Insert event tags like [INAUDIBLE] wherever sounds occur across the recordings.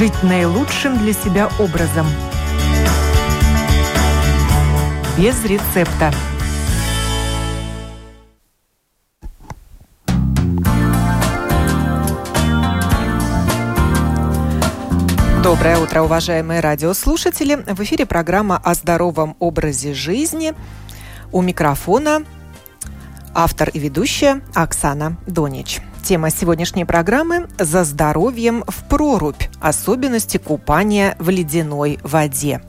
жить наилучшим для себя образом. Без рецепта. Доброе утро, уважаемые радиослушатели. В эфире программа о здоровом образе жизни. У микрофона автор и ведущая Оксана Донич. Тема сегодняшней программы – «За здоровьем в прорубь. Особенности купания в ледяной воде».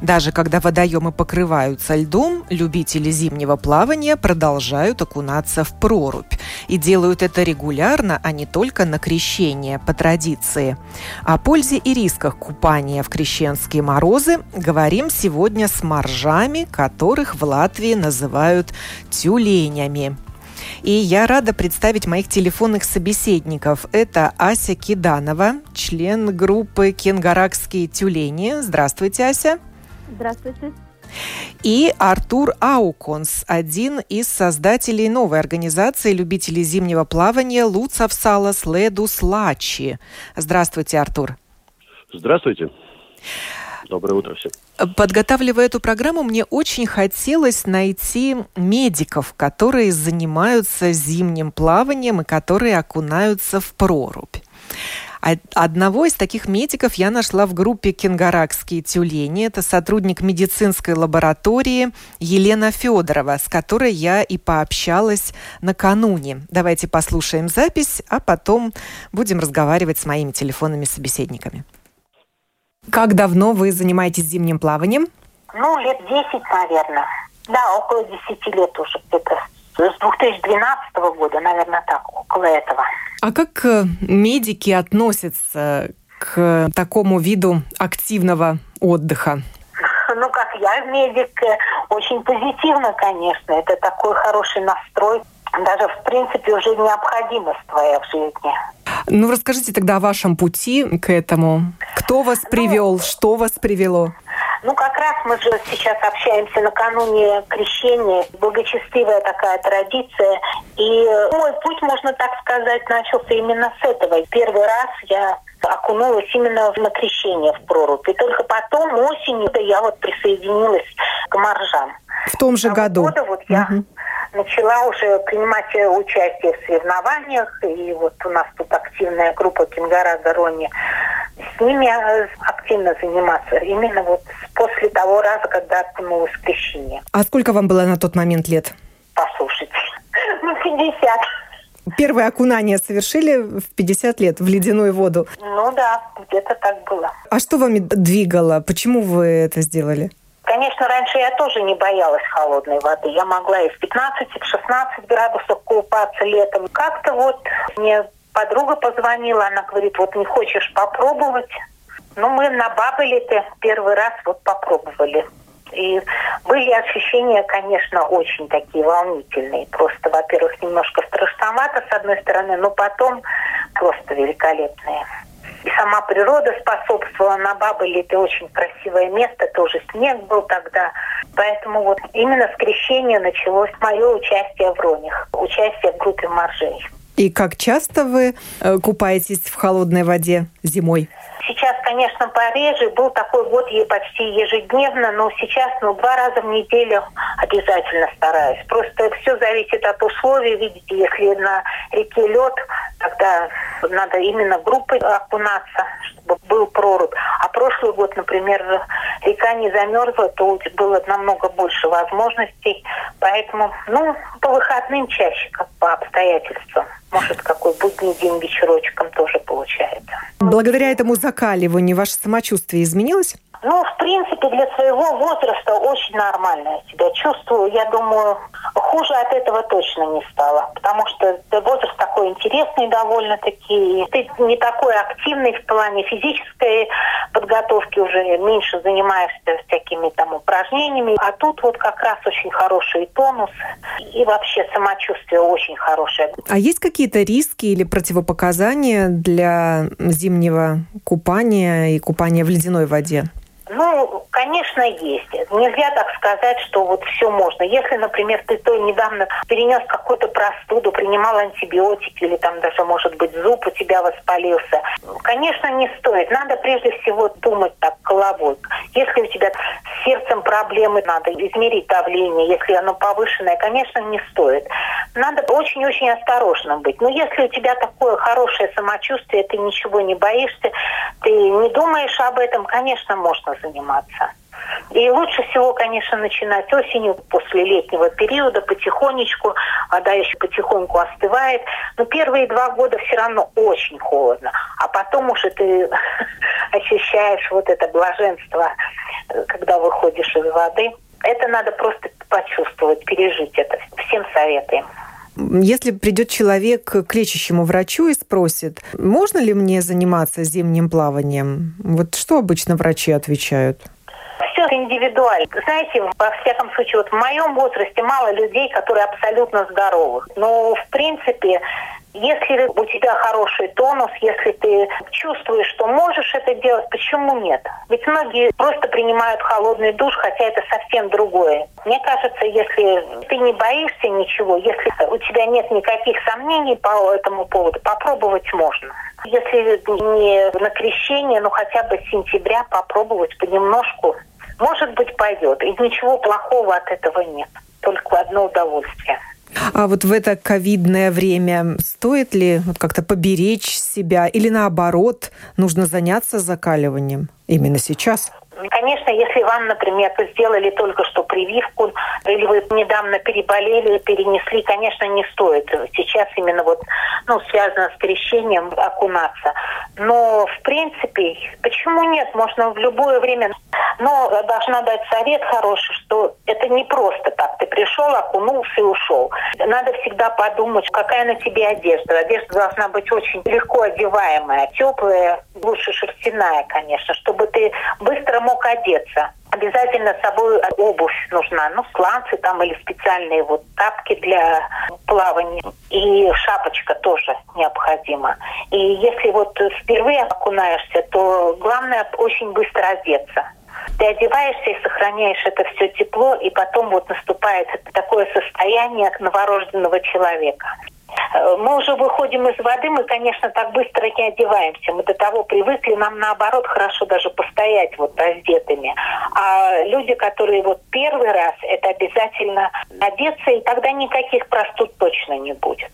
Даже когда водоемы покрываются льдом, любители зимнего плавания продолжают окунаться в прорубь. И делают это регулярно, а не только на крещение по традиции. О пользе и рисках купания в крещенские морозы говорим сегодня с моржами, которых в Латвии называют тюленями. И я рада представить моих телефонных собеседников. Это Ася Киданова, член группы «Кенгаракские тюлени». Здравствуйте, Ася. Здравствуйте. И Артур Ауконс, один из создателей новой организации любителей зимнего плавания Луцав Салас Ледус Лачи. Здравствуйте, Артур. Здравствуйте. Доброе утро всем. Подготавливая эту программу, мне очень хотелось найти медиков, которые занимаются зимним плаванием и которые окунаются в прорубь. Одного из таких медиков я нашла в группе «Кенгаракские тюлени». Это сотрудник медицинской лаборатории Елена Федорова, с которой я и пообщалась накануне. Давайте послушаем запись, а потом будем разговаривать с моими телефонными собеседниками. Как давно вы занимаетесь зимним плаванием? Ну, лет 10, наверное. Да, около 10 лет уже где-то. С 2012 года, наверное, так, около этого. А как э, медики относятся к такому виду активного отдыха? [LAUGHS] Ну, как я медик, э, очень позитивно, конечно. Это такой хороший настрой. Даже, в принципе, уже необходимость твоя в жизни. Ну, расскажите тогда о вашем пути к этому. Кто вас привел, ну, что вас привело? Ну, как раз мы же сейчас общаемся накануне крещения. Благочестивая такая традиция. И мой путь, можно так сказать, начался именно с этого. Первый раз я окунулась именно на крещение в прорубь. И только потом, осенью, я вот присоединилась к моржам. В том же а году? Года вот я угу. Начала уже принимать участие в соревнованиях. И вот у нас тут активная группа Кенгара Гарони с ними э, активно заниматься. Именно вот после того раза, когда окунулась в крещение. А сколько вам было на тот момент лет? Послушайте, [LAUGHS] ну, 50. Первое окунание совершили в 50 лет в ледяную воду. Ну да, где-то так было. А что вами двигало? Почему вы это сделали? Конечно, раньше я тоже не боялась холодной воды. Я могла и в 15, и в 16 градусов купаться летом. Как-то вот мне подруга позвонила, она говорит, вот не хочешь попробовать? Ну, мы на Бабеле-то первый раз вот попробовали. И были ощущения, конечно, очень такие волнительные. Просто, во-первых, немножко страшновато, с одной стороны, но потом просто великолепные. И сама природа способствовала. На Бабеле это очень красивое место, тоже снег был тогда. Поэтому вот именно с крещения началось мое участие в Ронях, участие в группе моржей. И как часто вы э, купаетесь в холодной воде зимой? Сейчас, конечно, пореже. Был такой год почти ежедневно, но сейчас ну, два раза в неделю обязательно стараюсь. Просто все зависит от условий. Видите, если на реке лед, тогда надо именно группой окунаться, чтобы был прорубь. А прошлый год, например, река не замерзла, то было намного больше возможностей. Поэтому, ну, по выходным чаще, как по обстоятельствам. Может, какой будний день вечерочком тоже получается. Благодаря этому закаливанию ваше самочувствие изменилось? Ну, в принципе, для своего возраста очень нормально себя чувствую. Я думаю, хуже от этого точно не стало. Потому что возраст такой интересный довольно-таки. Ты не такой активный в плане физической подготовки, уже меньше занимаешься всякими там упражнениями. А тут вот как раз очень хороший тонус. И вообще самочувствие очень хорошее. А есть какие-то риски или противопоказания для зимнего купания и купания в ледяной воде? Ну, конечно, есть. Нельзя так сказать, что вот все можно. Если, например, ты то недавно перенес какую-то простуду, принимал антибиотики или там даже, может быть, зуб у тебя воспалился, конечно, не стоит. Надо прежде всего думать так головой. Если у тебя с сердцем проблемы, надо измерить давление. Если оно повышенное, конечно, не стоит. Надо очень-очень осторожно быть. Но если у тебя такое хорошее самочувствие, ты ничего не боишься, ты не думаешь об этом, конечно, можно заниматься. И лучше всего, конечно, начинать осенью, после летнего периода, потихонечку. Вода еще потихоньку остывает. Но первые два года все равно очень холодно. А потом уже ты [LAUGHS] ощущаешь вот это блаженство, когда выходишь из воды. Это надо просто почувствовать, пережить это. Всем советуем. Если придет человек к лечащему врачу и спросит, можно ли мне заниматься зимним плаванием, вот что обычно врачи отвечают? Все индивидуально. Знаете, во всяком случае, вот в моем возрасте мало людей, которые абсолютно здоровы. Но, в принципе, если у тебя хороший тонус, если ты чувствуешь, что можешь это делать, почему нет? Ведь многие просто принимают холодный душ, хотя это совсем другое. Мне кажется, если ты не боишься ничего, если у тебя нет никаких сомнений по этому поводу, попробовать можно. Если не на крещение, ну хотя бы с сентября попробовать понемножку, может быть, пойдет. И ничего плохого от этого нет. Только одно удовольствие. А вот в это ковидное время стоит ли вот как-то поберечь себя или наоборот нужно заняться закаливанием именно сейчас? Конечно, если вам, например, сделали только что прививку, или вы недавно переболели, перенесли, конечно, не стоит. Сейчас именно вот, ну, связано с крещением окунаться. Но, в принципе, почему нет? Можно в любое время. Но должна дать совет хороший, что это не просто так. Ты пришел, окунулся и ушел. Надо всегда подумать, какая на тебе одежда. Одежда должна быть очень легко одеваемая, теплая, лучше шерстяная, конечно, чтобы ты быстро мог одеться. Обязательно с собой обувь нужна, ну, сланцы там или специальные вот тапки для плавания. И шапочка тоже необходима. И если вот впервые окунаешься, то главное очень быстро одеться. Ты одеваешься и сохраняешь это все тепло, и потом вот наступает такое состояние новорожденного человека. Э, мы уже выходим из воды, мы, конечно, так быстро не одеваемся. Мы до того привыкли, нам наоборот хорошо даже постоять вот раздетыми. А люди, которые вот первый раз, это обязательно одеться, и тогда никаких простуд точно не будет.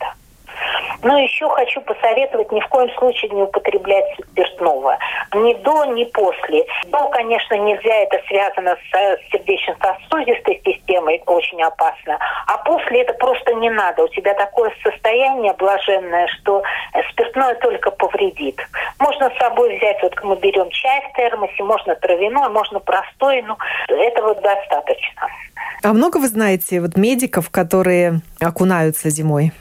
Но еще хочу посоветовать ни в коем случае не употреблять спиртного. Ни до, ни после. До, конечно, нельзя, это связано с сердечно-сосудистой системой, очень опасно. А после это просто не надо. У тебя такое состояние блаженное, что спиртное только повредит. Можно с собой взять, вот мы берем чай в термосе, можно травяной, можно простой, но этого достаточно. А много вы знаете вот медиков, которые окунаются зимой?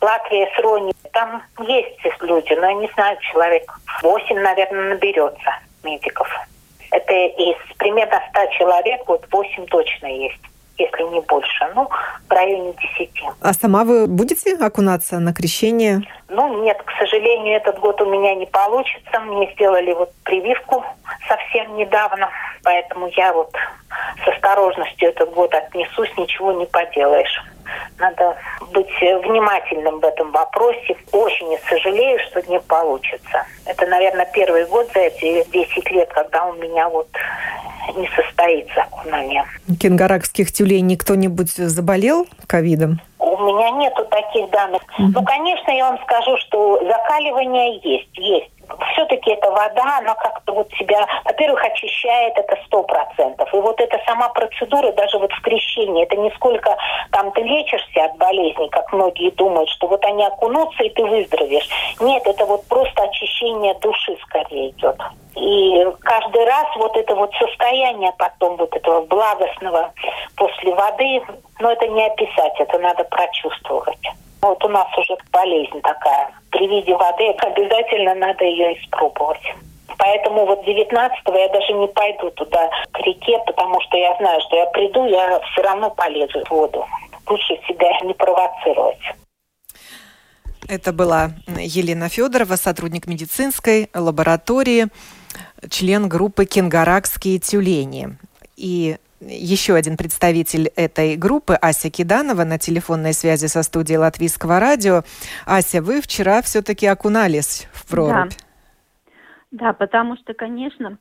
Латвия с Рони, там есть люди, но я не знаю, человек 8, наверное, наберется медиков. Это из примерно 100 человек, вот 8 точно есть если не больше, ну, в районе 10. А сама вы будете окунаться на крещение? Ну, нет, к сожалению, этот год у меня не получится. Мне сделали вот прививку совсем недавно, поэтому я вот с осторожностью этот год отнесусь, ничего не поделаешь. Надо быть внимательным в этом вопросе. Очень сожалею, что не получится. Это, наверное, первый год за эти 10 лет, когда у меня вот не состоится окунание. Кенгаракских тюленей кто-нибудь заболел ковидом? У меня нету таких данных. Mm-hmm. Ну, конечно, я вам скажу, что закаливание есть, есть все-таки эта вода, она как-то вот себя, во-первых, очищает это сто процентов. И вот эта сама процедура, даже вот в крещении, это не сколько там ты лечишься от болезней, как многие думают, что вот они окунутся и ты выздоровеешь. Нет, это вот просто очищение души скорее идет. И каждый раз вот это вот состояние потом вот этого благостного после воды, ну это не описать, это надо прочувствовать. Вот у нас уже болезнь такая. При виде воды обязательно надо ее испробовать. Поэтому вот 19-го я даже не пойду туда к реке, потому что я знаю, что я приду, я все равно полезу в воду. Лучше себя не провоцировать. Это была Елена Федорова, сотрудник медицинской лаборатории член группы «Кенгаракские тюлени». И еще один представитель этой группы, Ася Киданова, на телефонной связи со студией Латвийского радио. Ася, вы вчера все-таки окунались в прорубь. Да, да потому что, конечно,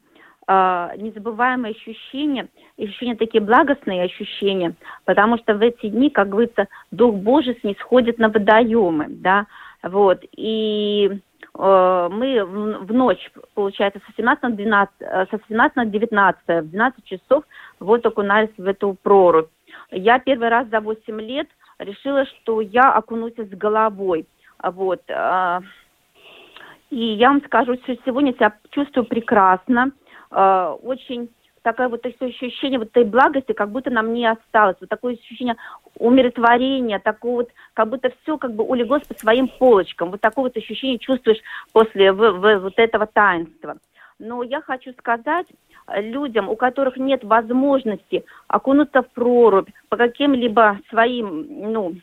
а, незабываемые ощущения, ощущения такие благостные ощущения, потому что в эти дни, как говорится, Дух Божий снисходит на водоемы, да, вот, и мы в, ночь, получается, со 17 на 12, э, со 17 на 19, в 12 часов вот окунались в эту прорубь. Я первый раз за 8 лет решила, что я окунусь с головой, вот, э, и я вам скажу, что сегодня себя чувствую прекрасно, э, очень такое вот ощущение вот этой благости, как будто нам не осталось. Вот такое ощущение умиротворения, такое вот, как будто все как бы улеглось по своим полочкам. Вот такое вот ощущение чувствуешь после в, в, вот этого таинства. Но я хочу сказать людям, у которых нет возможности окунуться в прорубь по каким-либо своим, ну,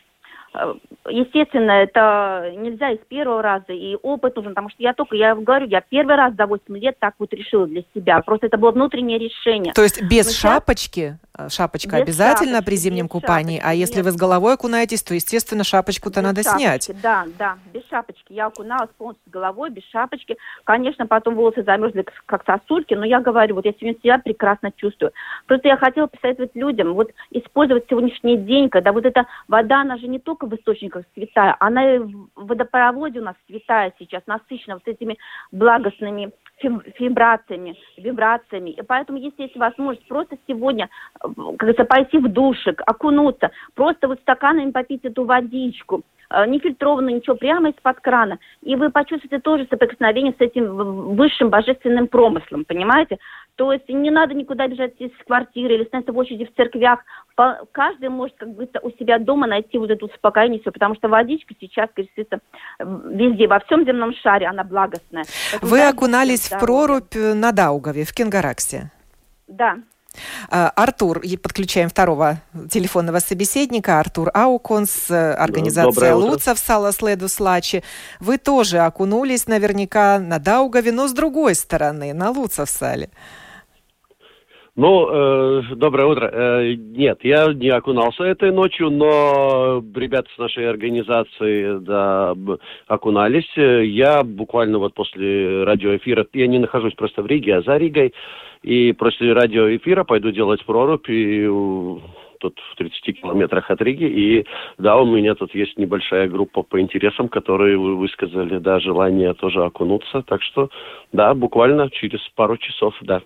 естественно, это нельзя из первого раза, и опыт нужен, потому что я только, я говорю, я первый раз за 8 лет так вот решила для себя. Просто это было внутреннее решение. То есть без Но шапочки? Сейчас... Шапочка без обязательно шапочки, при зимнем купании, шапочки, а если нет. вы с головой окунаетесь, то, естественно, шапочку-то без надо шапочки, снять. Да, да, без шапочки. Я окуналась полностью с головой, без шапочки. Конечно, потом волосы замерзли как сосульки, но я говорю, вот я сегодня себя прекрасно чувствую. Просто я хотела посоветовать людям, вот использовать сегодняшний день, когда вот эта вода, она же не только в источниках святая, она и в водопроводе у нас святая сейчас, насыщена вот этими благостными вибрациями, вибрациями. И поэтому, если есть возможность просто сегодня, как говорится, пойти в душик, окунуться, просто вот стаканами попить эту водичку, э, не фильтрованную, ничего, прямо из-под крана. И вы почувствуете тоже соприкосновение с этим высшим божественным промыслом, понимаете? То есть не надо никуда бежать из квартиры или становиться в очереди в церквях. Каждый может как бы у себя дома найти вот это успокоение, все, потому что водичка сейчас, говорится, везде, во всем земном шаре, она благостная. Поэтому Вы окунались в прорубь на Даугаве, в Кенгараксе? Да. А, Артур, подключаем второго телефонного собеседника, Артур Ауконс, э, организация Луцев Сала Следу Слачи. Вы тоже окунулись наверняка на Даугаве, но с другой стороны, на Луцев Сале. Ну, э, доброе утро. Э, нет, я не окунался этой ночью, но ребята с нашей организации да, окунались. Я буквально вот после радиоэфира, я не нахожусь просто в Риге, а за Ригой, и после радиоэфира пойду делать прорубь, и тут в 30 километрах от Риги. И да, у меня тут есть небольшая группа по интересам, которые вы высказали, да, желание тоже окунуться. Так что, да, буквально через пару часов, да.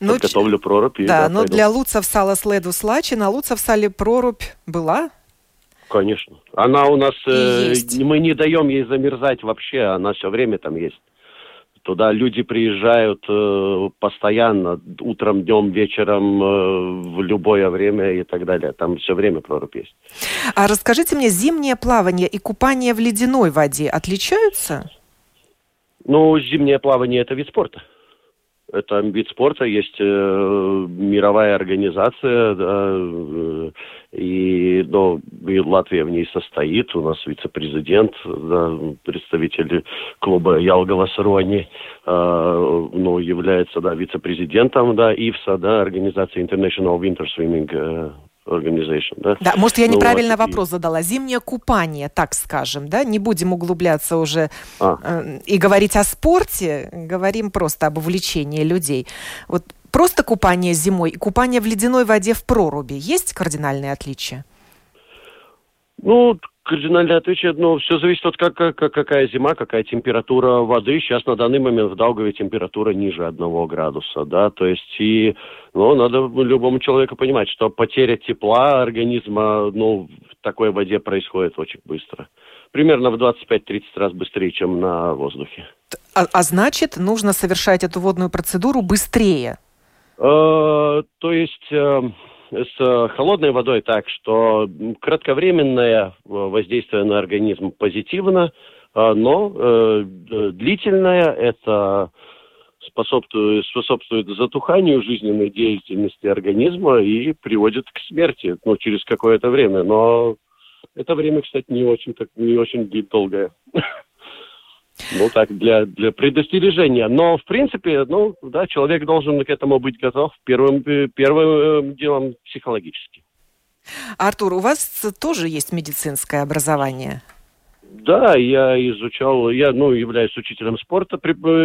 Ну, Подготовлю прорубь. И, да, да, но пойду. для Луцев сала следу слачи, на Луцев сале прорубь была? Конечно. Она у нас, э, мы не даем ей замерзать вообще, она все время там есть. Туда люди приезжают э, постоянно, утром, днем, вечером, э, в любое время и так далее. Там все время прорубь есть. А расскажите мне, зимнее плавание и купание в ледяной воде отличаются? Ну, зимнее плавание – это вид спорта. Это вид спорта, есть э, мировая организация, да, э, и, но, и Латвия в ней состоит. У нас вице-президент, да, представитель клуба Ялгала Саруани, э, ну, является да, вице-президентом да, ИФСА, да, организации International Winter Swimming э, Organization, да? Да, может, я ну неправильно вот, вопрос и... задала. Зимнее купание, так скажем, да? Не будем углубляться уже а. э, и говорить о спорте, говорим просто об увлечении людей. Вот просто купание зимой и купание в ледяной воде в проруби есть кардинальные отличия? Ну, кардинальное отличие, ну, все зависит от как, как, какая зима, какая температура воды. Сейчас на данный момент в Даугаве температура ниже одного градуса, да, то есть и, ну, надо любому человеку понимать, что потеря тепла организма, ну, в такой воде происходит очень быстро. Примерно в 25-30 раз быстрее, чем на воздухе. А, а значит, нужно совершать эту водную процедуру быстрее? Э, то есть... Э, с э, холодной водой так, что кратковременное э, воздействие на организм позитивно, э, но длительное это способствует, способствует затуханию жизненной деятельности организма и приводит к смерти ну, через какое-то время. Но это время, кстати, не очень, так, не очень долгое. [LAUGHS] Ну, так, для, для предостережения. Но, в принципе, ну, да, человек должен к этому быть готов первым, первым делом психологически. Артур, у вас тоже есть медицинское образование? Да, я изучал, я, ну, являюсь учителем спорта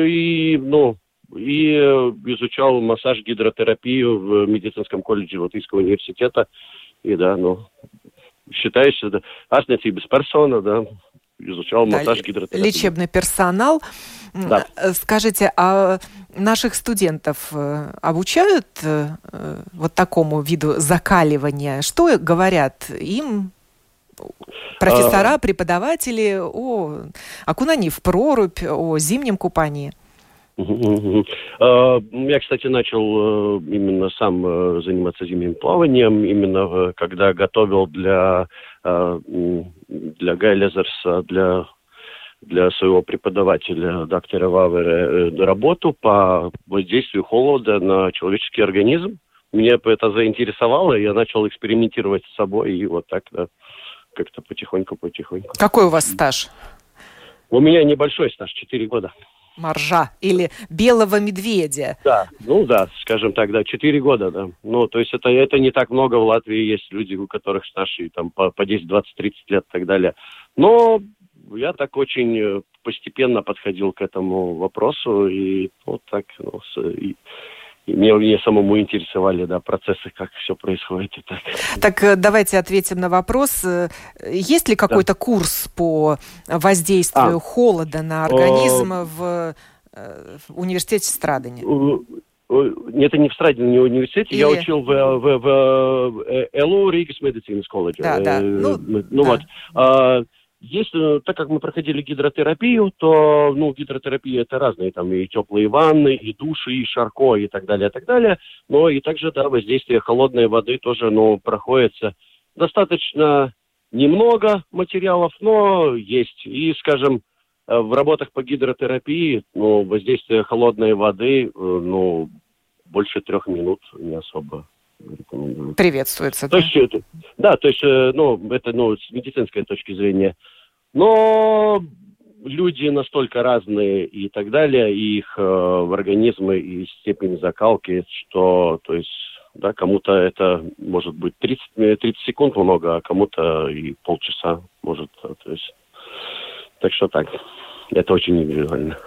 и, ну, и изучал массаж, гидротерапию в медицинском колледже Латвийского университета. И да, ну, считаюсь, да, астнецības персона, да, изучал да, массаж, гидротерапию. Лечебный персонал. Да. Скажите, а наших студентов э, обучают э, вот такому виду закаливания? Что говорят им профессора, а. преподаватели о окунании в прорубь, о зимнем купании? А, я, кстати, начал э, именно сам э, заниматься зимним плаванием, именно когда готовил для, э, для Гайлезерса, для для своего преподавателя, доктора Вавера, работу по воздействию холода на человеческий организм. Меня это заинтересовало, и я начал экспериментировать с собой, и вот так, да, как-то потихоньку-потихоньку. Какой у вас стаж? У меня небольшой стаж, 4 года моржа или белого медведя. Да, ну да, скажем так, да, 4 года, да. Ну, то есть это, это не так много в Латвии, есть люди, у которых старше там по, по 10, 20, 30 лет и так далее. Но я так очень э, постепенно подходил к этому вопросу, и вот так, ну, с, и, мне, мне самому интересовали, да, процессы, как все происходит и так. Так э, давайте ответим на вопрос. Э, есть ли какой-то да. курс по воздействию а. холода на организм О... в, э, в университете Страдани? Это не в Страдине, не в университете. Или... Я учил в, в, в, в ЛУ Ригас Медицинс колледж. Да, да. Ну, ну да. вот. А, если, так как мы проходили гидротерапию, то, ну, гидротерапия это разные, там и теплые ванны, и души, и шарко, и так далее, и так далее. Но и также, да, воздействие холодной воды тоже, ну, проходится достаточно немного материалов, но есть. И, скажем, э, в работах по гидротерапии, ну, воздействие холодной воды, э, ну, больше трех минут не особо Приветствуется. То да? есть, это, да, то есть, э, ну, это, ну, с медицинской точки зрения. Но люди настолько разные и так далее, и их э, организмы, и степень закалки, что, то есть, да, кому-то это может быть 30, 30 э, секунд много, а кому-то и полчаса может, то есть, так что так, это очень индивидуально.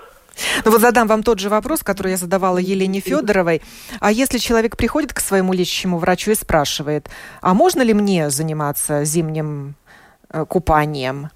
Ну вот задам вам тот же вопрос, который я задавала Елене Федоровой. А если человек приходит к своему лечащему врачу и спрашивает, а можно ли мне заниматься зимним э, купанием?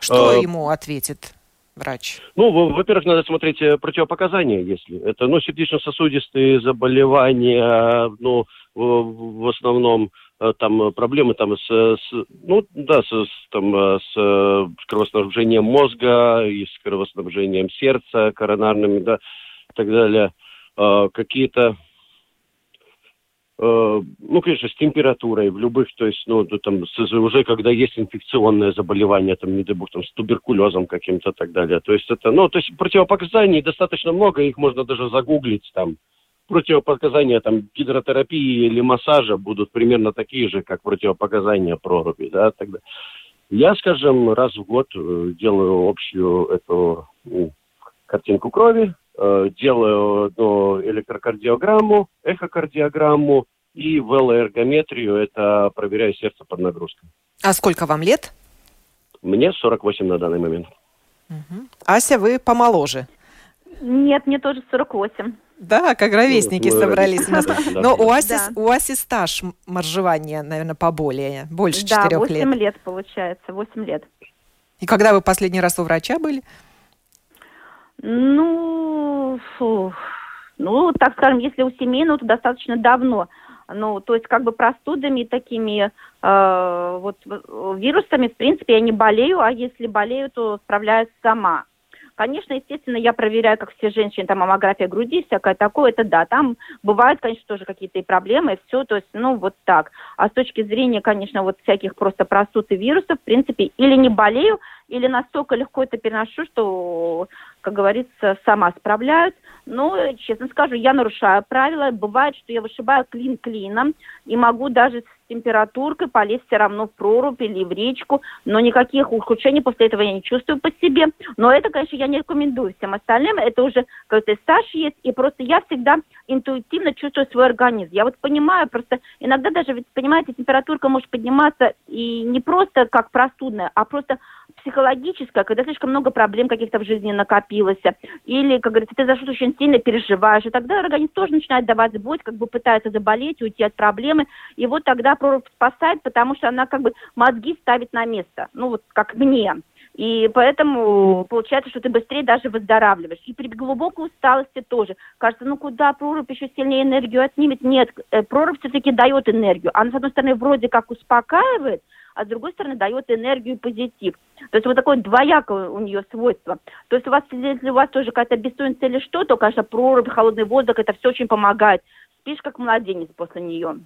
Что а... ему ответит? врач? Ну, во-первых, надо смотреть э, противопоказания, если это, ну, сердечно-сосудистые заболевания, ну, в, основном там проблемы там с, с ну да с, с там э, с кровоснабжением мозга и с кровоснабжением сердца коронарными да и так далее. Э, какие-то э, ну конечно с температурой в любых то есть ну там с, уже когда есть инфекционное заболевание там не дай бог там с туберкулезом каким-то так далее. То есть это ну то есть противопоказаний достаточно много их можно даже загуглить там противопоказания там гидротерапии или массажа будут примерно такие же, как противопоказания проруби, да, тогда. Я, скажем, раз в год э, делаю общую эту ну, картинку крови, э, делаю ну, электрокардиограмму, эхокардиограмму и велоэргометрию, это проверяю сердце под нагрузкой. А сколько вам лет? Мне 48 на данный момент. Угу. Ася, вы помоложе. Нет, мне тоже 48. Да, как ровесники ну, собрались у нас. Но у Аси, да. у Аси стаж моржевания, наверное, поболее, больше четырех лет. Да, 8 лет получается, 8 лет. И когда вы последний раз у врача были? Ну, фу, ну, так скажем, если у семейного, то достаточно давно. Ну, то есть как бы простудами такими э, вот вирусами, в принципе, я не болею, а если болею, то справляюсь сама. Конечно, естественно, я проверяю, как все женщины, там маммография груди, всякое такое, это да, там бывают, конечно, тоже какие-то и проблемы, и все, то есть, ну, вот так. А с точки зрения, конечно, вот всяких просто простуд и вирусов, в принципе, или не болею, или настолько легко это переношу, что, как говорится, сама справляюсь. Но, честно скажу, я нарушаю правила. Бывает, что я вышибаю клин клином и могу даже температуркой, полез все равно в прорубь или в речку, но никаких ухудшений после этого я не чувствую по себе. Но это, конечно, я не рекомендую всем остальным, это уже какой-то стаж есть, и просто я всегда интуитивно чувствую свой организм. Я вот понимаю, просто иногда даже, ведь, понимаете, температурка может подниматься и не просто как простудная, а просто психологическая, когда слишком много проблем каких-то в жизни накопилось, или, как говорится, ты за что-то очень сильно переживаешь, и тогда организм тоже начинает давать боль, как бы пытается заболеть, уйти от проблемы, и вот тогда прорубь спасает, потому что она как бы мозги ставит на место, ну вот как мне. И поэтому получается, что ты быстрее даже выздоравливаешь. И при глубокой усталости тоже. Кажется, ну куда прорубь еще сильнее энергию отнимет? Нет, э, прорубь все-таки дает энергию. Она, с одной стороны, вроде как успокаивает, а с другой стороны дает энергию позитив. То есть вот такое двоякое у нее свойство. То есть у вас, если у вас тоже какая-то бессонница или что, то, конечно, прорубь, холодный воздух, это все очень помогает. Спишь как младенец после нее.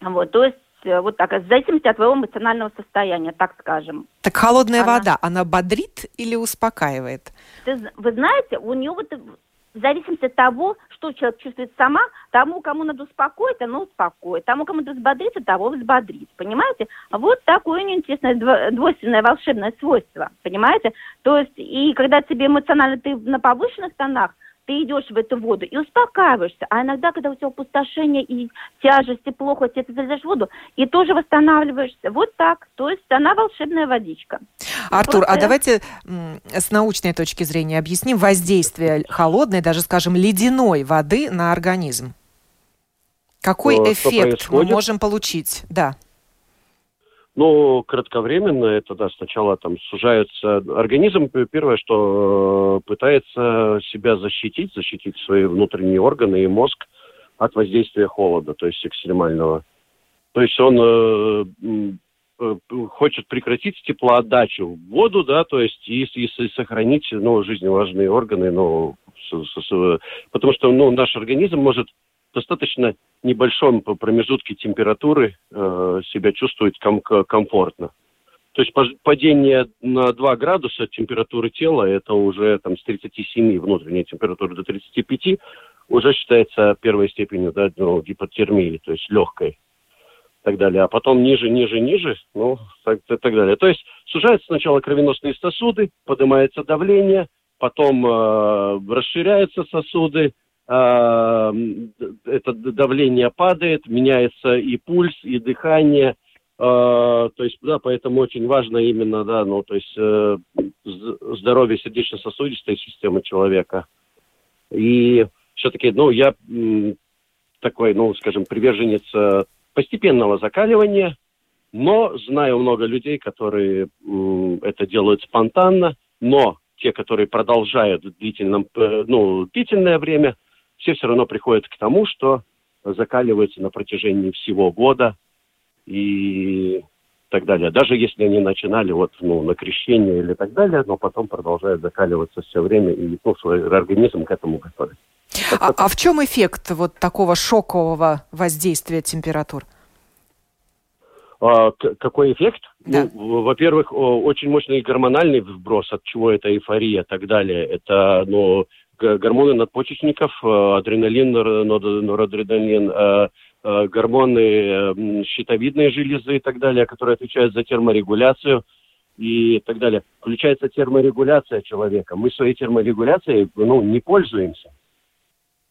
Вот, то есть э, вот так, в зависимости от твоего эмоционального состояния, так скажем. Так холодная она... вода, она бодрит или успокаивает? Ты, вы знаете, у нее вот в зависимости от того, что человек чувствует сама, тому, кому надо успокоить, оно успокоит. Тому, кому надо взбодриться, того взбодрит. Понимаете? Вот такое у нее интересное двойственное волшебное свойство. Понимаете? То есть, и когда тебе эмоционально ты на повышенных тонах, ты идешь в эту воду и успокаиваешься. А иногда, когда у тебя опустошение и тяжесть, и плохо, ты залезаешь в воду, и тоже восстанавливаешься. Вот так. То есть она волшебная водичка. Артур, Просто... а давайте с научной точки зрения объясним воздействие холодной, даже, скажем, ледяной воды на организм. Какой Что эффект происходит? мы можем получить? Да. Ну, кратковременно это, да, сначала там сужается организм. Первое, что э, пытается себя защитить, защитить свои внутренние органы и мозг от воздействия холода, то есть экстремального. То есть он э, э, хочет прекратить теплоотдачу в воду, да, то есть и, и, и сохранить, ну, важные органы, ну, с, с, с, потому что, ну, наш организм может достаточно небольшом промежутке температуры э, себя чувствовать ком- комфортно. То есть падение на 2 градуса температуры тела, это уже там с 37 внутренней температуры до 35, уже считается первой степенью да, ну, гипотермии, то есть легкой. И так далее. А потом ниже, ниже, ниже, ну, так, так, так далее. То есть сужаются сначала кровеносные сосуды, поднимается давление, потом э, расширяются сосуды, это давление падает, меняется и пульс, и дыхание. А, то есть, да, поэтому очень важно именно, да, ну, то есть э, здоровье сердечно-сосудистой системы человека. И все-таки, ну, я такой, ну, скажем, приверженец э, постепенного закаливания, но знаю много людей, которые это делают спонтанно, но те, которые продолжают длительном, э, ну, длительное время – все все равно приходят к тому, что закаливаются на протяжении всего года и так далее. Даже если они начинали вот, ну, на крещение или так далее, но потом продолжают закаливаться все время и ну, свой организм к этому готовит. А, а в чем эффект вот такого шокового воздействия температур? А, какой эффект? Да. Ну, во-первых, очень мощный гормональный вброс, от чего это эйфория и так далее. Это, ну, гормоны надпочечников, э, адреналин, норадреналин, э, э, гормоны щитовидной железы и так далее, которые отвечают за терморегуляцию и так далее. Включается терморегуляция человека. Мы своей терморегуляцией ну, не пользуемся.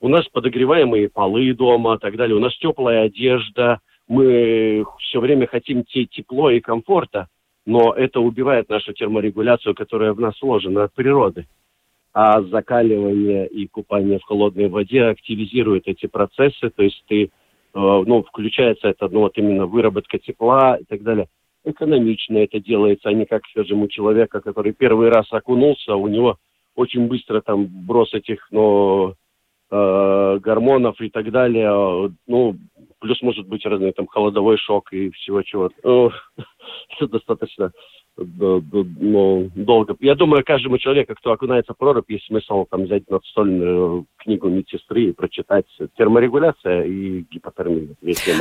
У нас подогреваемые полы дома и так далее. У нас теплая одежда. Мы все время хотим тепло и комфорта, но это убивает нашу терморегуляцию, которая в нас вложена от природы а закаливание и купание в холодной воде активизирует эти процессы, то есть ты, э, ну, включается это, ну, вот именно выработка тепла и так далее. Экономично это делается, а не как, скажем, у человека, который первый раз окунулся, у него очень быстро там брос этих, ну, э, гормонов и так далее, ну, плюс может быть разный там холодовой шок и всего чего. Ну, [LAUGHS] это достаточно ну, долго. Я думаю, каждому человеку, кто окунается в прорубь, есть смысл там взять настольную книгу медсестры и прочитать терморегуляция и гипотермия.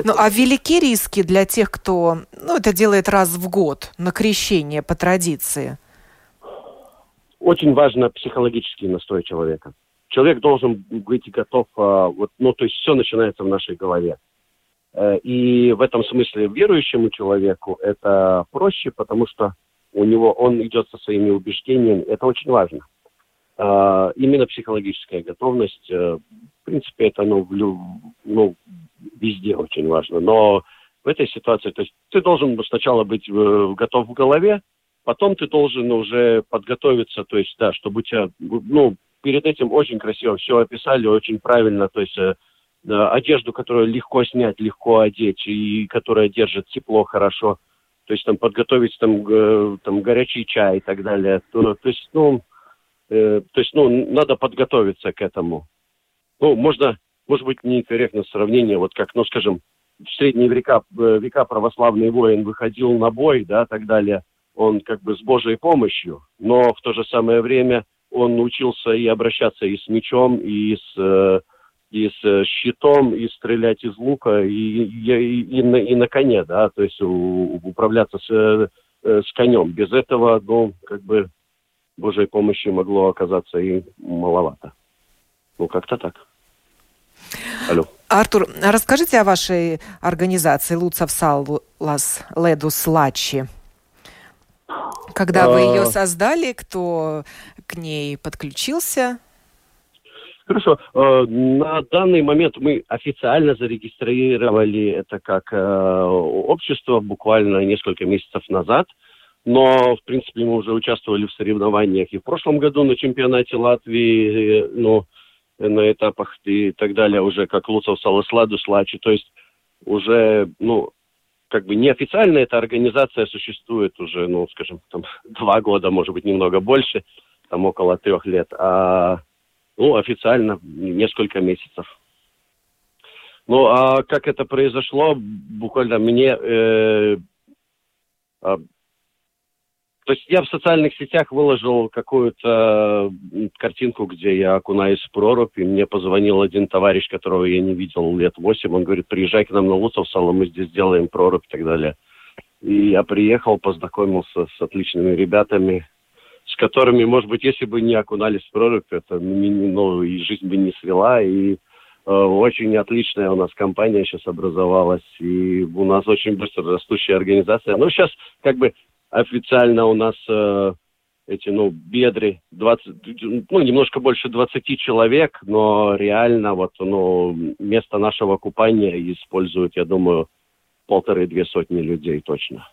Ну, а велики риски для тех, кто ну, это делает раз в год на крещение по традиции? Очень важно психологический настрой человека. Человек должен быть готов, а, вот, ну, то есть все начинается в нашей голове. Э, и в этом смысле верующему человеку это проще, потому что у него он идет со своими убеждениями. Это очень важно. А, именно психологическая готовность, э, в принципе, это ну, ну, везде очень важно. Но в этой ситуации, то есть ты должен сначала быть э, готов в голове, потом ты должен уже подготовиться, то есть, да, чтобы у тебя, ну, перед этим очень красиво все описали, очень правильно, то есть э, одежду, которую легко снять, легко одеть, и которая держит тепло хорошо, то есть там подготовить там, э, там горячий чай и так далее. То, то есть, ну, э, то есть, ну, надо подготовиться к этому. Ну, можно, может быть, некорректно сравнение, вот как, ну, скажем, в средние века, э, века православный воин выходил на бой, да, так далее, он как бы с Божьей помощью, но в то же самое время он научился и обращаться и с мечом, и с, э, и с э, щитом, и стрелять из лука, и, и, и, на, и на коне, да, то есть управляться с, с конем. Без этого, ну, как бы Божьей помощи могло оказаться и маловато. Ну, как-то так. Алло. Артур, расскажите о вашей организации Луцев Саллас Ледус Лачи. Когда вы ее а. создали, кто к ней подключился? Хорошо. Э, на данный момент мы официально зарегистрировали это как э, общество буквально несколько месяцев назад. Но, в принципе, мы уже участвовали в соревнованиях и в прошлом году на чемпионате Латвии, э, ну, на этапах и так далее, уже как Луцев Саласладу Слачи. То есть уже, ну, как бы неофициально эта организация существует уже, ну, скажем, там, [LAUGHS] два года, может быть, немного больше, там около трех лет, а, ну, официально несколько месяцев. Ну, а как это произошло, буквально мне э, а, то есть я в социальных сетях выложил какую-то картинку, где я окунаюсь в прорубь, и мне позвонил один товарищ, которого я не видел лет восемь. Он говорит, приезжай к нам на Луцовсало, мы здесь делаем прорубь и так далее. И я приехал, познакомился с отличными ребятами, которыми, может быть, если бы не окунались в прорубь, это ну, и жизнь бы не свела, и э, очень отличная у нас компания сейчас образовалась, и у нас очень быстро растущая организация. Ну, сейчас как бы официально у нас э, эти, ну, бедры, 20, ну, немножко больше 20 человек, но реально вот, ну, место нашего купания используют, я думаю, полторы-две сотни людей точно.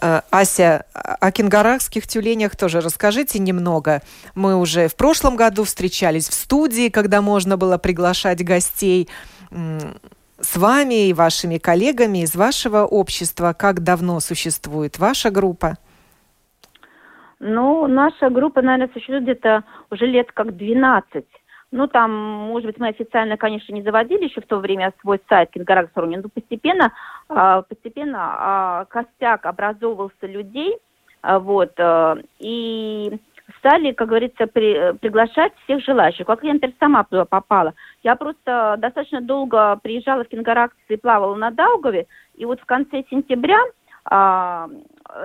Э, Ася, о кенгарахских тюленях тоже расскажите немного. Мы уже в прошлом году встречались в студии, когда можно было приглашать гостей с вами и вашими коллегами из вашего общества? Как давно существует ваша группа? Ну, наша группа, наверное, существует где-то уже лет как 12. Ну, там, может быть, мы официально, конечно, не заводили еще в то время свой сайт Кингарак Сорунин, но постепенно, а, постепенно а, костяк образовывался людей, а, вот, и стали, как говорится, при, приглашать всех желающих. Как я, например, сама попала. Я просто достаточно долго приезжала в Кингаракс и плавала на Даугаве, и вот в конце сентября а,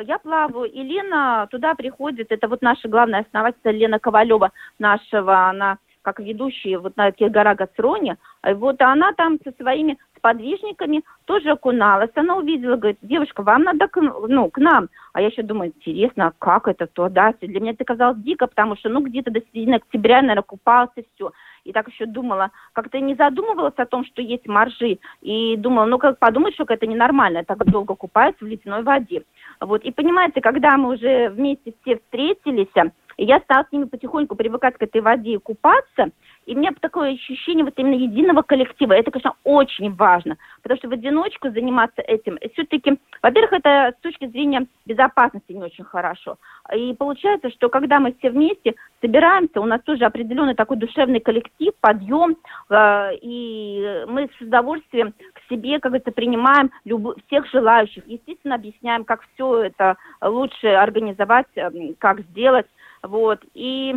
я плаваю, и Лена туда приходит, это вот наша главная основательница Лена Ковалева, нашего, она как ведущая вот на Киргара Гастроне, вот она там со своими сподвижниками тоже окуналась. Она увидела, говорит, девушка, вам надо к, ну, к нам. А я еще думаю, интересно, а как это то, да? Для меня это казалось дико, потому что, ну, где-то до середины октября, наверное, купался, все. И так еще думала, как-то не задумывалась о том, что есть моржи. И думала, ну, как подумать, что это ненормально, так долго купаются в ледяной воде. Вот. И понимаете, когда мы уже вместе все встретились, и я стала с ними потихоньку привыкать к этой воде и купаться, и у меня такое ощущение вот именно единого коллектива. Это, конечно, очень важно, потому что в одиночку заниматься этим, все-таки, во-первых, это с точки зрения безопасности не очень хорошо. И получается, что когда мы все вместе собираемся, у нас тоже определенный такой душевный коллектив, подъем, э, и мы с удовольствием к себе, как говорится, принимаем люб- всех желающих. Естественно, объясняем, как все это лучше организовать, э, как сделать. Вот. И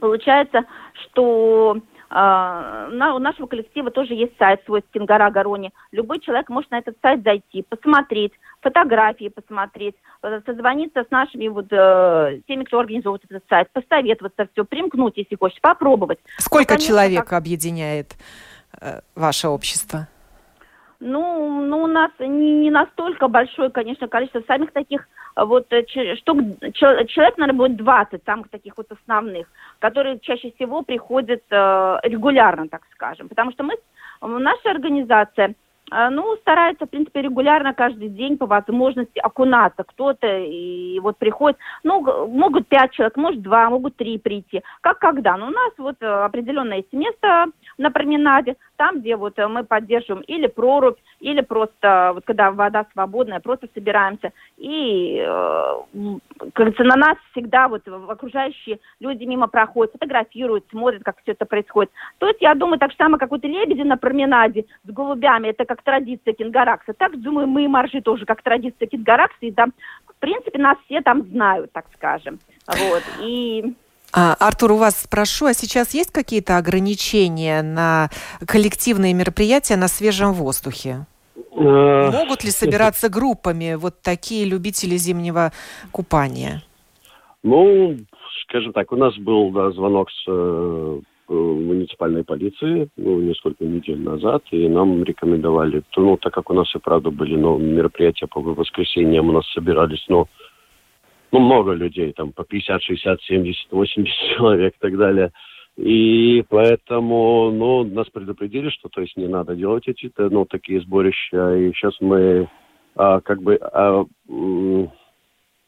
получается, что Uh, на, у нашего коллектива тоже есть сайт свой Стингара Горони. Любой человек может на этот сайт зайти, посмотреть, фотографии посмотреть, э, созвониться с нашими вот uh, теми, кто организовывает этот сайт, посоветоваться, все, примкнуть, если хочешь, попробовать. Сколько ну, конечно, человек как... объединяет uh, ваше общество? Ну, ну, у нас не, не настолько большое, конечно, количество самих таких вот штук. Человек, наверное, будет 20 самых таких вот основных, которые чаще всего приходят э, регулярно, так скажем. Потому что мы, наша организация, а, ну, старается, в принципе, регулярно каждый день по возможности окунаться. Кто-то и вот приходит, ну, могут пять человек, может два, могут три прийти. Как когда? Ну, у нас вот э, определенное есть место на променаде, там, где вот э, мы поддерживаем или прорубь, или просто, вот когда вода свободная, просто собираемся. И, э, кажется, на нас всегда вот окружающие люди мимо проходят, фотографируют, смотрят, как все это происходит. То есть, я думаю, так же самое, как вот лебеди на променаде с голубями, это как традиция Кингаракса. Так, думаю, мы и моржи тоже как традиция Кингаракса, и там, в принципе, нас все там знают, так скажем. Вот, и... А, Артур, у вас спрошу, а сейчас есть какие-то ограничения на коллективные мероприятия на свежем воздухе? Э, Могут ли собираться группами вот такие любители зимнего купания? Ну, скажем так, у нас был да, звонок с э, муниципальной полиции ну, несколько недель назад, и нам рекомендовали, ну, так как у нас и правда были ну, мероприятия по воскресеньям, у нас собирались, ну, ну, много людей, там по 50, 60, 70, 80 человек и так далее. И поэтому, ну, нас предупредили, что, то есть, не надо делать эти, ну, такие сборища. И сейчас мы, а, как бы, а,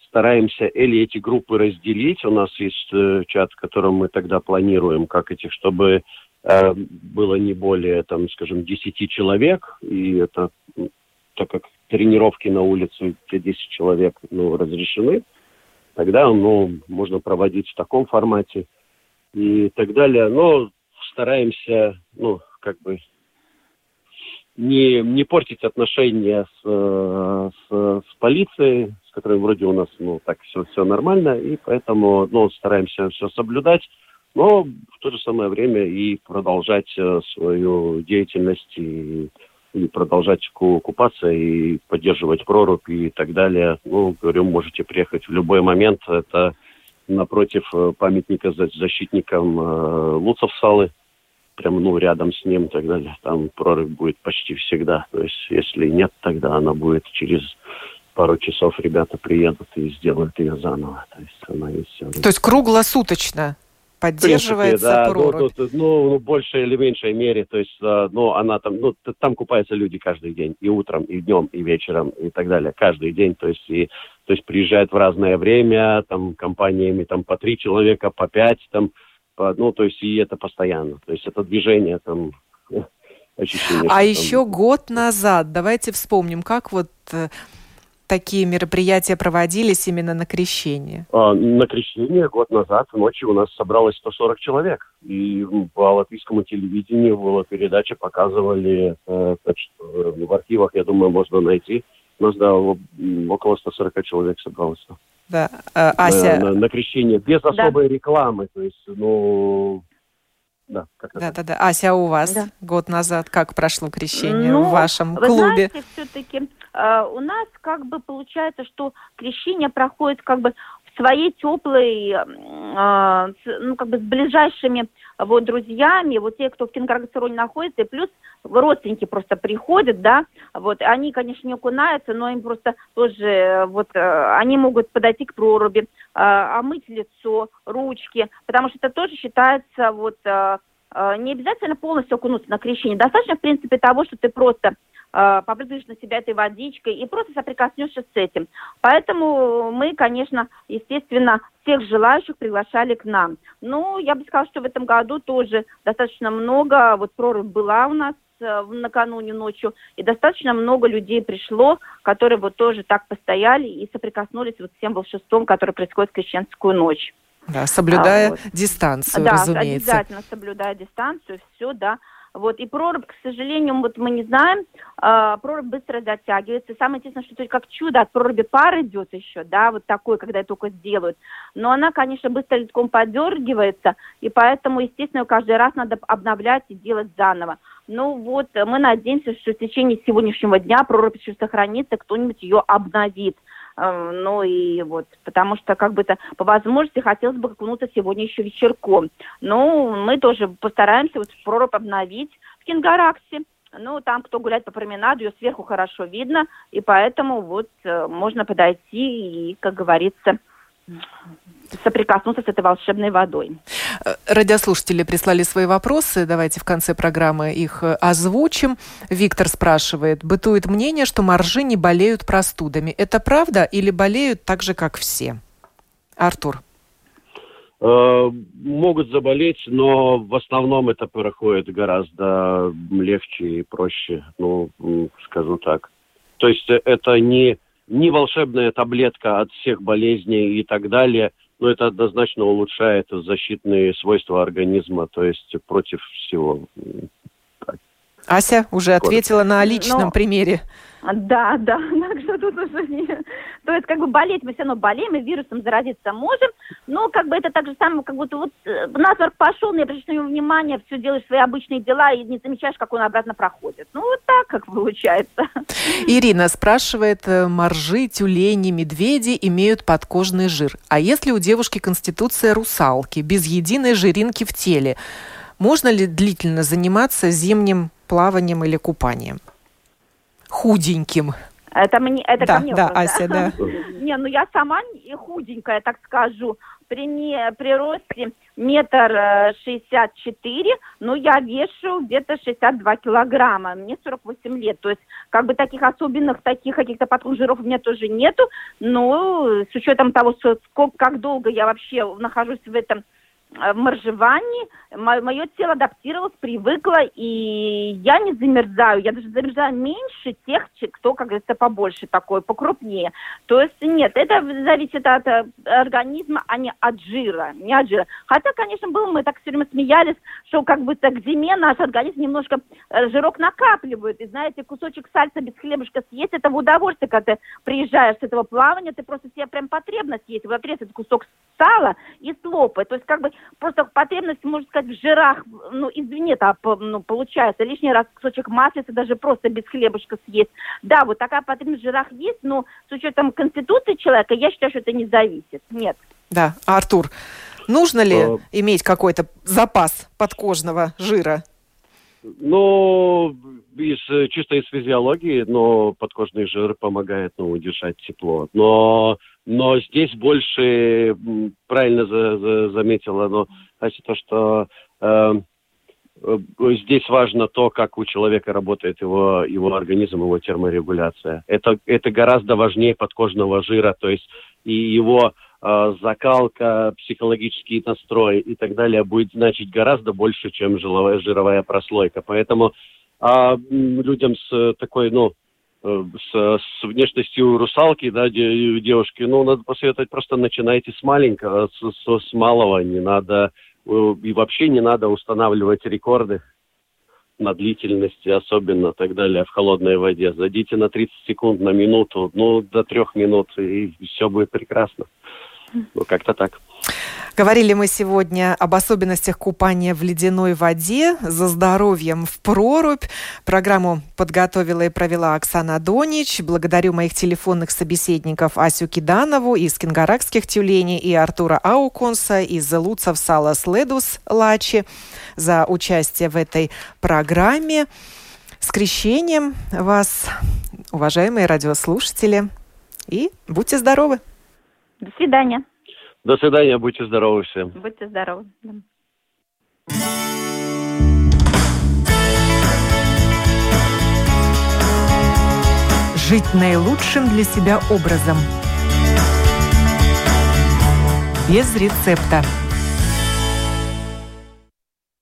стараемся или эти группы разделить. У нас есть э, чат, в котором мы тогда планируем, как этих, чтобы э, было не более, там, скажем, 10 человек. И это, так как тренировки на улице, те 10 человек, ну, разрешены, тогда, ну, можно проводить в таком формате и так далее. Но стараемся, ну, как бы не, не портить отношения с, с, с полицией, с которой вроде у нас, ну, так все, все нормально, и поэтому, ну, стараемся все соблюдать, но в то же самое время и продолжать э, свою деятельность и и продолжать купаться и поддерживать прорубь и так далее. Ну, говорю, можете приехать в любой момент. Это напротив э, памятника защитникам э, Луцев Салы, прямо ну, рядом с ним и так далее. Там прорыв будет почти всегда. То есть, если нет, тогда она будет через пару часов ребята приедут и сделают ее заново. То есть она есть. То есть круглосуточно? Поддерживается принципе, да, прорубь. Ну, ну, ну, больше или меньшей мере, то есть, а, ну, она там, ну, там купаются люди каждый день, и утром, и днем, и вечером, и так далее, каждый день, то есть, и, то есть приезжают в разное время, там, компаниями, там, по три человека, по пять, там, по, ну, то есть, и это постоянно, то есть, это движение, там, [LAUGHS] ощущение. А еще там... год назад, давайте вспомним, как вот э, такие мероприятия проводились именно на крещение? А, на крещение год назад ночью у нас собралось 140 человек. И по латвийскому телевидению была передача, показывали, э, так что э, в архивах, я думаю, можно найти. У нас, да, около 140 человек собралось. Да, а, Ася... На, на, на крещение, без особой да. рекламы. То есть, ну, да, да, да, да. Ася, а у вас да. год назад как прошло крещение ну, в вашем вы клубе? Знаете, все-таки э, у нас как бы получается, что крещение проходит как бы своей теплой, э, ну как бы с ближайшими вот друзьями, вот те, кто в Кингаргасероне находится, и плюс родственники просто приходят, да, вот, они, конечно, не окунаются, но им просто тоже, вот, э, они могут подойти к проруби, э, омыть лицо, ручки, потому что это тоже считается, вот, э, не обязательно полностью окунуться на крещение, достаточно, в принципе, того, что ты просто э, побрызгаешь на себя этой водичкой и просто соприкоснешься с этим. Поэтому мы, конечно, естественно, всех желающих приглашали к нам. Ну, я бы сказала, что в этом году тоже достаточно много, вот прорыв была у нас э, накануне ночью, и достаточно много людей пришло, которые вот тоже так постояли и соприкоснулись вот с тем волшебством, которое происходит в крещенскую ночь. Да, соблюдая а, вот. дистанцию, да, разумеется. Да, обязательно соблюдая дистанцию, все, да. Вот, и прорубь, к сожалению, вот мы не знаем, э, прорубь быстро затягивается. Самое интересное, что только как чудо от проруби пар идет еще, да, вот такой, когда только сделают. Но она, конечно, быстро литком подергивается, и поэтому, естественно, каждый раз надо обновлять и делать заново. Ну вот, мы надеемся, что в течение сегодняшнего дня прорубь еще сохранится, кто-нибудь ее обновит. Э, ну и вот, потому что как бы это по возможности хотелось бы окунуться сегодня еще вечерком. Ну, мы тоже постараемся вот прорубь обновить в Кингараксе. ну, там, кто гуляет по променаду, ее сверху хорошо видно, и поэтому вот э, можно подойти и, как говорится, соприкоснуться с этой волшебной водой. Э, радиослушатели прислали свои вопросы. Давайте в конце программы их э, озвучим. Виктор спрашивает. Бытует мнение, что моржи не болеют простудами. Это правда или болеют так же, как все? Артур. Э, могут заболеть, но в основном это проходит гораздо легче и проще, ну, скажу так. То есть это не, не волшебная таблетка от всех болезней и так далее, но это однозначно улучшает защитные свойства организма, то есть против всего. Ася уже ответила на личном но... примере. Да, да, [LAUGHS] так что тут уже не... То есть, как бы болеть мы все равно болеем, и вирусом заразиться можем, но как бы это так же самое, как будто вот э, насморк пошел, не обращаешь на него внимания, все делаешь свои обычные дела и не замечаешь, как он обратно проходит. Ну, вот так как получается. [LAUGHS] Ирина спрашивает, э, моржи, тюлени, медведи имеют подкожный жир. А если у девушки конституция русалки, без единой жиринки в теле, можно ли длительно заниматься зимним плаванием или купанием? Худеньким. Это мне, это да, ко мне да, вопрос, Ася, да. [LAUGHS] Не, ну я сама худенькая, так скажу. При, не, при росте метр э, шестьдесят четыре, но я вешу где-то 62 килограмма. Мне 48 лет. То есть, как бы таких особенных, таких каких-то подкожиров у меня тоже нету. Но с учетом того, что сколько, как долго я вообще нахожусь в этом в моржевании мое тело адаптировалось, привыкло, и я не замерзаю. Я даже замерзаю меньше тех, кто, как говорится, побольше такой, покрупнее. То есть нет, это зависит от э, организма, а не от жира. Не от жира. Хотя, конечно, было, мы так все время смеялись, что как бы так к зиме наш организм немножко э, жирок накапливает. И знаете, кусочек сальца без хлебушка съесть, это в удовольствие, когда ты приезжаешь с этого плавания, ты просто себе прям потребность есть. Вот отрезать кусок сала и слопать. То есть как бы просто потребность, можно сказать, в жирах, ну, извини, это ну, получается, лишний раз кусочек маслица даже просто без хлебушка съесть. Да, вот такая потребность в жирах есть, но с учетом конституции человека, я считаю, что это не зависит. Нет. Да, Артур, нужно ли а... иметь какой-то запас подкожного жира? Ну, из, чисто из физиологии, но подкожный жир помогает ну, удержать тепло. Но но здесь больше, правильно за, за, заметила, но Ася, то, что э, э, здесь важно то, как у человека работает его, его организм, его терморегуляция. Это, это гораздо важнее подкожного жира, то есть и его э, закалка, психологический настрой и так далее будет значить гораздо больше, чем жировая, жировая прослойка. Поэтому э, людям с такой, ну, Э, с, с внешностью русалки, да, девушки, ну, надо посоветовать, просто начинайте с маленького, с, с, с малого, не надо, э, и вообще не надо устанавливать рекорды на длительности, особенно так далее, в холодной воде. Зайдите на 30 секунд, на минуту, ну, до трех минут, и все будет прекрасно. Ну, как-то так. Говорили мы сегодня об особенностях купания в ледяной воде, за здоровьем в прорубь. Программу подготовила и провела Оксана Донич. Благодарю моих телефонных собеседников Асю Киданову из Кингаракских тюленей и Артура Ауконса из Луцев Салас Ледус Лачи за участие в этой программе. С крещением вас, уважаемые радиослушатели, и будьте здоровы! До свидания! До свидания, будьте здоровы всем. Будьте здоровы. Жить наилучшим для себя образом. Без рецепта.